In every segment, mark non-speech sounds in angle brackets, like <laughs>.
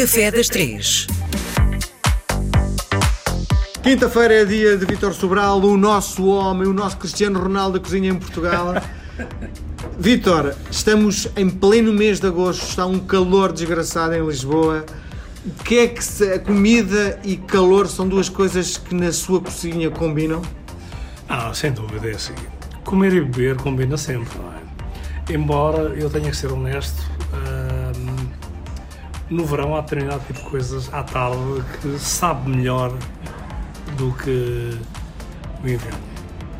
Café das Três. Quinta-feira é dia de Vítor Sobral, o nosso homem, o nosso Cristiano Ronaldo da cozinha em Portugal. <laughs> Vítor, estamos em pleno mês de agosto, está um calor desgraçado em Lisboa. O que é que se, a comida e calor são duas coisas que na sua cozinha combinam? Ah, sem dúvida, é assim. Comer e beber combina sempre, não é? Embora eu tenha que ser honesto, no verão há determinado tipo de coisas à tarde que sabe melhor do que o inverno.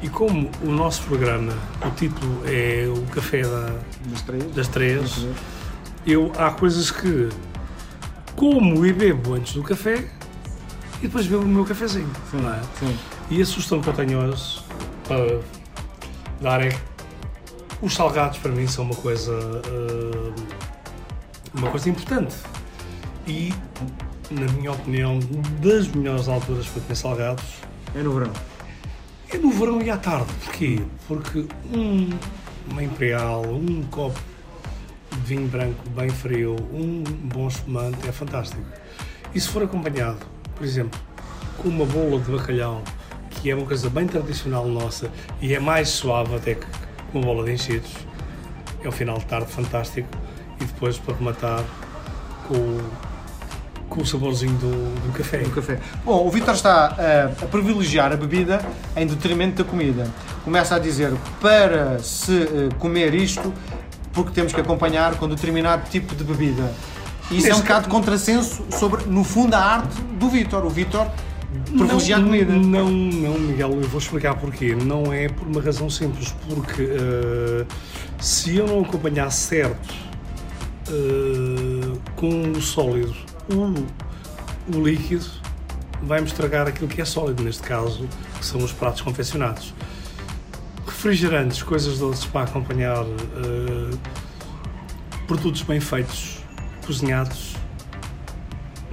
E como o nosso programa, o título é o Café da, Das três? das Três, eu, há coisas que como e bebo antes do café e depois bebo o meu cafezinho. não é? Sim. E a sugestão que eu tenho hoje para dar é que os salgados para mim são uma coisa eh, uma coisa importante e na minha opinião das melhores alturas para comer salgados É no verão. é no verão e à tarde. Porquê? Porque um, uma imperial, um copo de vinho branco bem frio, um bom espumante é fantástico. E se for acompanhado, por exemplo, com uma bola de bacalhau, que é uma coisa bem tradicional nossa e é mais suave até que uma bola de enchidos, é um final de tarde fantástico. E depois para rematar com, com o saborzinho do, do café. do café. Bom, o Vítor está uh, a privilegiar a bebida em detrimento da comida. Começa a dizer para se uh, comer isto, porque temos que acompanhar com determinado tipo de bebida. E isso é um Neste bocado de contrassenso sobre, no fundo, a arte do Vítor. O Vítor privilegia a comida. Não, não, Miguel, eu vou explicar porquê. Não é por uma razão simples, porque eh, se eu não acompanhar certo com o sólido, o, o líquido vai-me estragar aquilo que é sólido, neste caso, que são os pratos confeccionados. Refrigerantes, coisas doces para acompanhar eh, produtos bem feitos, cozinhados,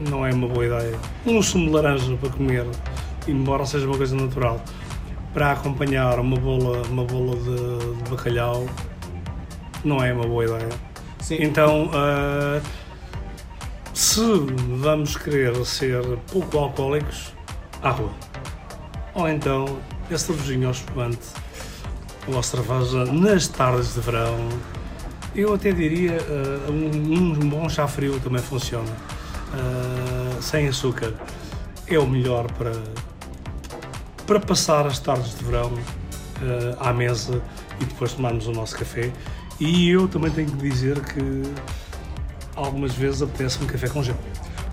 não é uma boa ideia. Um sumo de laranja para comer, embora seja uma coisa natural, para acompanhar uma bola, uma bola de, de bacalhau, não é uma boa ideia. Sim. Então, ah, se vamos querer ser pouco alcoólicos, à rua. Ou então, a cervejinha ao espumante, ou a cerveja nas tardes de verão. Eu até diria, ah, um, um bom chá frio também funciona. Ah, sem açúcar. É o melhor para, para passar as tardes de verão ah, à mesa e depois tomarmos o nosso café. E eu também tenho que dizer que algumas vezes apetece um café com gelo.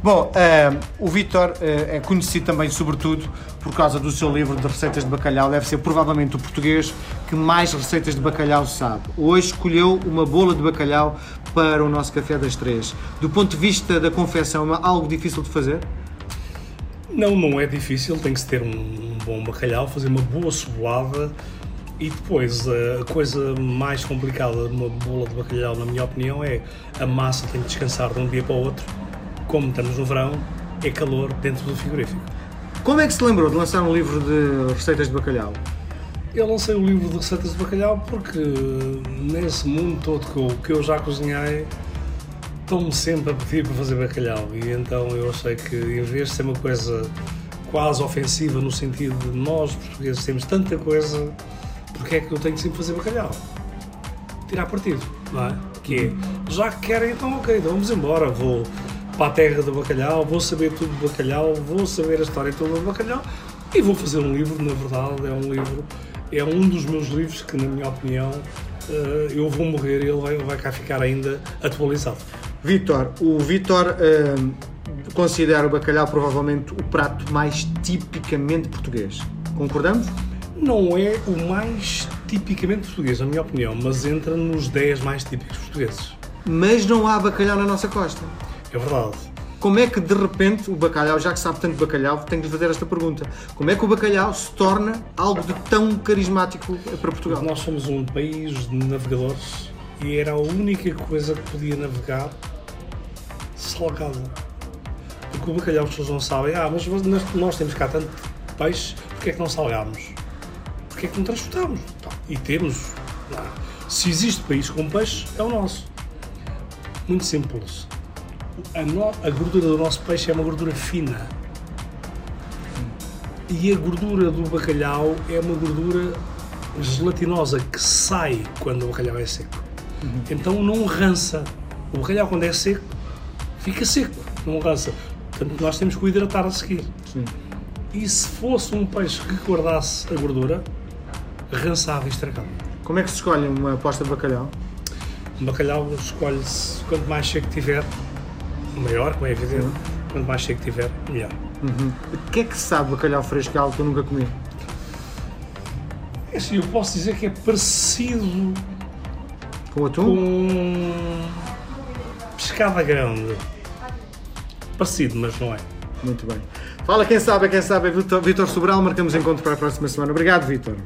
Bom, eh, o Vítor eh, é conhecido também, sobretudo, por causa do seu livro de receitas de bacalhau. Deve ser provavelmente o português que mais receitas de bacalhau sabe. Hoje escolheu uma bola de bacalhau para o nosso café das três. Do ponto de vista da confecção, é algo difícil de fazer? Não, não é difícil, tem que se ter um, um bom bacalhau, fazer uma boa cebolada e depois a coisa mais complicada de uma bola de bacalhau, na minha opinião, é a massa tem que descansar de um dia para o outro. Como estamos no verão, é calor dentro do frigorífico. Como é que se lembrou de lançar um livro de receitas de bacalhau? Eu lancei o livro de receitas de bacalhau porque nesse mundo todo que eu, que eu já cozinhei estão-me sempre a pedir para fazer bacalhau e então eu achei que em vez de ser uma coisa quase ofensiva no sentido de nós portugueses temos tanta coisa, porque é que eu tenho que sempre fazer bacalhau? Tirar partido, não é? Que é, já que querem então ok, então vamos embora, vou para a terra do bacalhau, vou saber tudo do bacalhau, vou saber a história toda do bacalhau e vou fazer um livro, na verdade é um livro, é um dos meus livros que na minha opinião eh, eu vou morrer e ele vai, vai cá ficar ainda atualizado. Vítor, o Vítor eh, considera o bacalhau provavelmente o prato mais tipicamente português. Concordamos? Não é o mais tipicamente português, na minha opinião, mas entra nos 10 mais típicos portugueses. Mas não há bacalhau na nossa costa. É verdade. Como é que de repente o bacalhau, já que sabe tanto de bacalhau, tenho de lhe fazer esta pergunta: como é que o bacalhau se torna algo de tão carismático para Portugal? Nós somos um país de navegadores e era a única coisa que podia navegar salgada. Porque o bacalhau as pessoas não sabem, ah, mas nós, nós temos cá tanto peixe, porque é que não salgamos? Porque é que não transportamos? Tá, E temos. Se existe país com peixe, é o nosso. Muito simples. a, no- a gordura do nosso peixe é uma gordura fina. E a gordura do bacalhau é uma gordura gelatinosa que sai quando o bacalhau é seco. Então não rança. O bacalhau quando é seco, fica seco, não rança. Portanto, nós temos que o hidratar a seguir. Sim. E se fosse um peixe que guardasse a gordura, rançava e estragava. Como é que se escolhe uma aposta de bacalhau? O bacalhau escolhe-se quanto mais seco tiver, maior, como é evidente. Quanto mais seco tiver, melhor. O que é que se sabe bacalhau fresco que algo que eu nunca comi? É assim, eu posso dizer que é parecido Com atum? com pescada grande. Parecido, mas não é. Muito bem. Fala quem sabe, quem sabe é Vitor Sobral. Marcamos encontro para a próxima semana. Obrigado, Vitor.